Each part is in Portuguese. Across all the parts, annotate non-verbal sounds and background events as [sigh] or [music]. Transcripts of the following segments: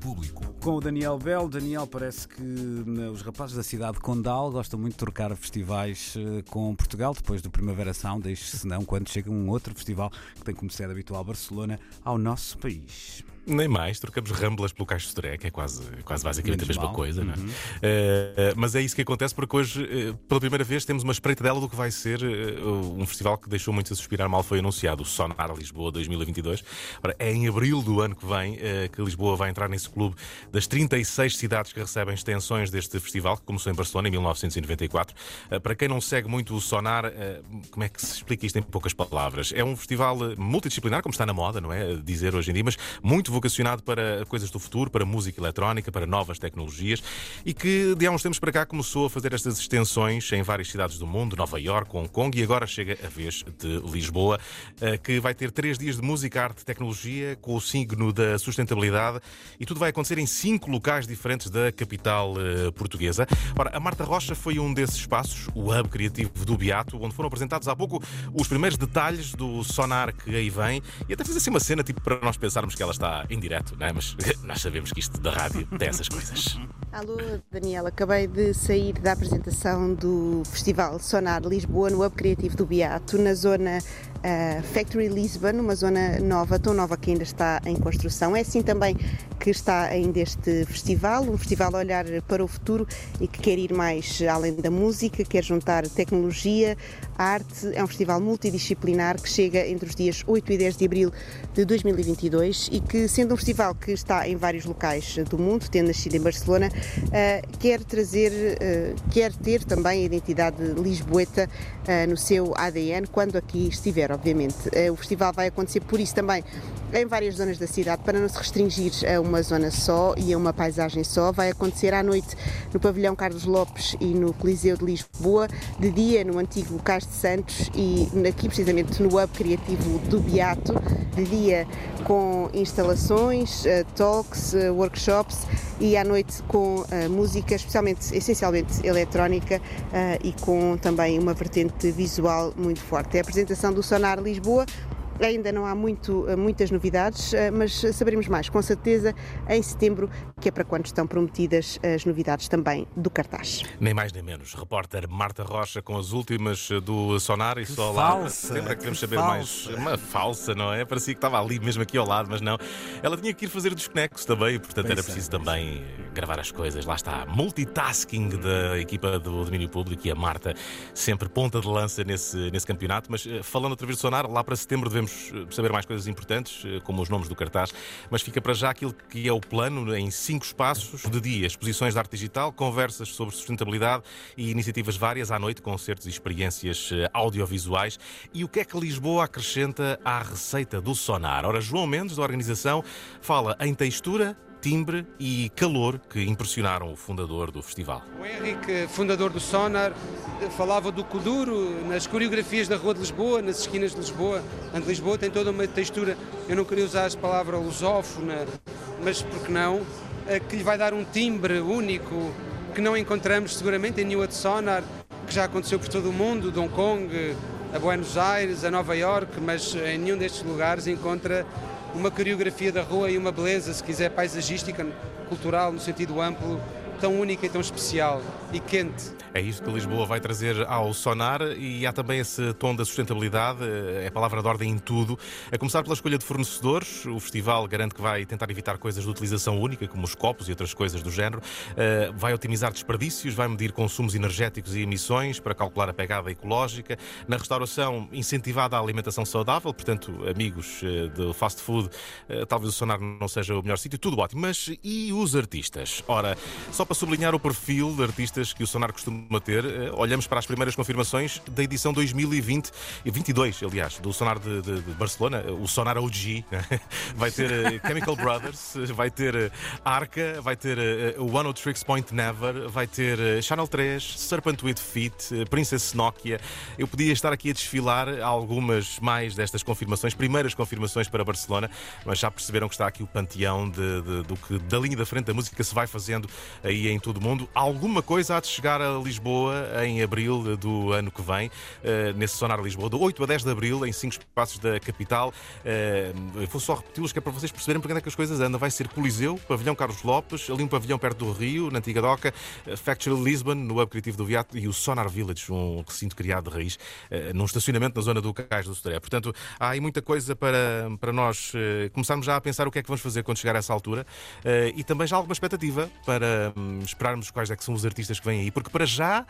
público. Com o Daniel Bell, Daniel, parece que né, os rapazes da cidade de Condal gostam muito de trocar festivais eh, com Portugal, depois do Primavera Sound, deixe se não quando chega um outro festival que tem como sede habitual Barcelona ao nosso país. Nem mais, trocamos ramblas pelo Caixo de que é quase, quase basicamente Menos a mesma mal. coisa, não é? Eh, mas é isso que acontece porque hoje, eh, pela primeira vez, temos uma espreita dela do que vai ser eh, um festival que deixou muito a suspirar mal foi anunciado, o Sonar Lisboa 2022. Ora, é em abril do ano que vem que Lisboa vai entrar nesse clube das 36 cidades que recebem extensões deste festival, que começou em Barcelona em 1994. Eh, para quem não segue muito o Sonar, como é que se explica isto em poucas palavras? É um festival multidisciplinar, como está na moda, não é? Dizer hoje em dia, mas muito vocacionado para coisas do futuro, para música eletrónica, para novas tecnologias e que de há uns tempos para cá começou a fazer estas extensões em várias cidades do mundo, Nova Iorque, Hong Kong e agora chega a vez de Lisboa, eh, que vai ter três dias de música, arte e tecnologia com o signo da sustentabilidade e tudo vai acontecer em cinco locais diferentes da capital eh, portuguesa. Ora, a Marta Rocha foi um desses espaços, o hub criativo do Beato, onde foram apresentados há pouco os primeiros detalhes do sonar que aí vem e até fiz assim uma cena tipo para nós pensarmos que ela está em direto, é? Mas [laughs] nós sabemos que isto da rádio tem essas coisas. Alô, Daniela, acabei de sair da apresentação do Festival Sonar Lisboa no Hub Criativo do Beato, na zona ah, Factory Lisbon, uma zona nova, tão nova que ainda está em construção. É assim também que está ainda este festival, um festival a olhar para o futuro e que quer ir mais além da música, quer juntar tecnologia, arte. É um festival multidisciplinar que chega entre os dias 8 e 10 de abril de 2022 e que, sendo um festival que está em vários locais do mundo, tendo nascido em Barcelona, eh, quer trazer, eh, quer ter também a identidade lisboeta eh, no seu ADN quando aqui estiver, obviamente. O festival vai acontecer por isso também em várias zonas da cidade, para não se restringir a uma zona só e a uma paisagem só. Vai acontecer à noite no Pavilhão Carlos Lopes e no Coliseu de Lisboa, de dia no antigo Cais de Santos e aqui precisamente no Hub Criativo do Beato, de dia com instalações, eh, talks, eh, workshops e à noite com eh, música, especialmente, essencialmente eletrónica e com também uma vertente visual muito forte. É a apresentação do Sonar Lisboa. Ainda não há muito, eh, muitas novidades, eh, mas saberemos mais com certeza em setembro, que é para quando estão prometidas as novidades também do cartaz. Nem mais nem menos. Repórter Marta Rocha com as últimas do Sonar e Que só lá. falsa, é que queremos que saber mais. falsa. Uma falsa, não é? Parecia que estava ali mesmo aqui ao lado, mas não. Ela tinha que ir fazer desconectos também, portanto Pois era é, preciso pois também gravar as coisas. Lá está. Multitasking da equipa do domínio público e a Marta sempre ponta de lança nesse, nesse campeonato. Mas eh, falando outra vez do Sonar, lá para setembro devemos eh, saber mais coisas importantes, eh, como os nomes do cartaz. Mas fica para já aquilo que é o plano em cinco espaços de dia: exposições de arte digital, conversas sobre sustentabilidade e iniciativas várias à noite, concertos e experiências eh, audiovisuais. E o que é que Lisboa acrescenta à receita do Sonar? Ora, João Mendes, da organização, fala em textura, timbre e calor que impressionaram o fundador do festival. O Henrique, fundador do Sonar, falava do Kuduro nas coreografias da Rua de Lisboa, nas esquinas de Lisboa. Portanto, Lisboa tem toda uma textura, eu não queria usar a palavra lusófona, mas por que não, eh, que lhe vai dar um timbre único que não encontramos seguramente em nenhuma de Sonar, que já aconteceu por todo o mundo, Hong Kong, a Buenos Aires, a Nova York, mas em nenhum destes lugares encontra uma coreografia da rua e uma beleza, se quiser, paisagística, cultural, no sentido amplo, tão única e tão especial e quente. É isto que Lisboa vai trazer ao Sonar e há também esse tom da sustentabilidade, eh, é palavra de ordem em tudo. A começar pela escolha de fornecedores, o festival garante que vai tentar evitar coisas de utilização única, como os copos e outras coisas do género. Eh, Vai otimizar desperdícios, vai medir consumos energéticos e emissões para calcular a pegada ecológica. Na restauração, incentivada a alimentação saudável, portanto, amigos eh, do fast food, talvez o Sonar não seja o melhor sítio, tudo ótimo. Mas e os artistas? Ora, só para sublinhar o perfil de artistas que o Sonar costuma ter, eh, olhamos para as primeiras confirmações da edição 2020 e 22, aliás, do Sonar de, de- de Barcelona, o Sonar OG. [laughs] Vai ter eh, Chemical Brothers, eh, vai ter eh, Arca, vai ter eh, One O Tricks Point Never, vai ter eh, Channel 3, Serpent with Feet, eh, Princess Nokia. Eu podia estar aqui a desfilar algumas mais destas confirmações, primeiras confirmações para Barcelona, mas já perceberam que está aqui o panteão de- do que da linha da frente da música se vai fazendo aí e em todo o mundo. Alguma coisa há de chegar a Lisboa em abril do ano que vem, nesse Sonar Lisboa, de 8 a 10 de abril, em cinco espaços da capital. vou só repeti-los que é para vocês perceberem porque é que as coisas andam. Vai ser Coliseu, Pavilhão Carlos Lopes, ali um pavilhão perto do Rio, na antiga Doca, Factory Lisbon, no Hub Criativo do Viato e o Sonar Village, um recinto criado de raiz, num estacionamento na zona do Cais do Sodré. Portanto, há aí muita coisa para, para nós começarmos já a pensar o que é que vamos fazer quando chegar a essa altura e também já alguma expectativa para esperarmos quais é que são os artistas que vêm aí, porque para já,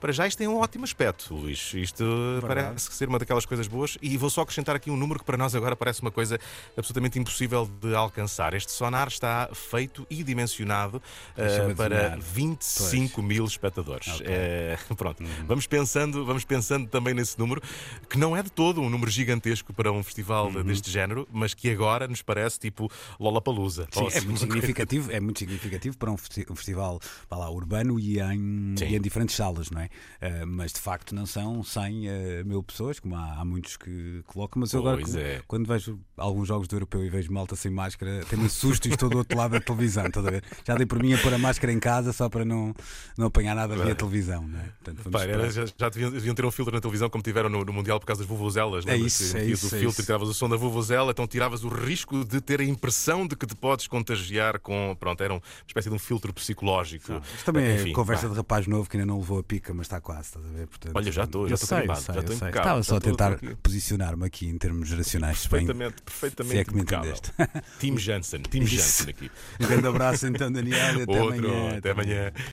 para já isto tem um ótimo aspecto, Luís. Isto Verdade. parece ser uma daquelas coisas boas e vou só acrescentar aqui um número que para nós agora parece uma coisa absolutamente impossível de alcançar. Este sonar está feito e dimensionado uh, para 25 pois. mil espectadores. Okay. É, pronto, uhum. vamos pensando, vamos pensando também nesse número, que não é de todo um número gigantesco para um festival uhum. deste género, mas que agora nos parece tipo Lollapalooza. Sim, é muito significativo, é muito significativo para um, festival lá, urbano e em, e em, diferentes salas, não é? Uh, mas de facto não são 100 uh, mil pessoas, como há, há muitos que colocam. Mas eu agora, é. quando vejo alguns jogos do europeu e vejo malta sem máscara, tenho-me susto e estou do outro lado da televisão, estás a ver? Já dei por mim a pôr a máscara em casa só para não, não apanhar nada via televisão, não é? Portanto, Pai, era, já, já deviam, deviam, ter um filtro na televisão como tiveram no, no Mundial por causa das vuvuzelas. É isso, é isso. o é filtro isso. tiravas o som da vuvuzela, então tiravas o risco de ter a impressão de que te podes contagiar com. Pronto, era uma espécie de um filtro psicológico. Isto também é Enfim, conversa de rapaz novo que ainda não levou a pica, mas está quase, estás a ver? Portanto, Olha, já estou, já estou sei, já estou Estava só a tentar posicionar-me aqui em termos geracionais. Perfeitamente, bem, perfeitamente. Se é que me entendeste. Tim [laughs] Jansen, Tim Jansen aqui. Um grande abraço então, Daniel, e até Outro, amanhã. Até amanhã.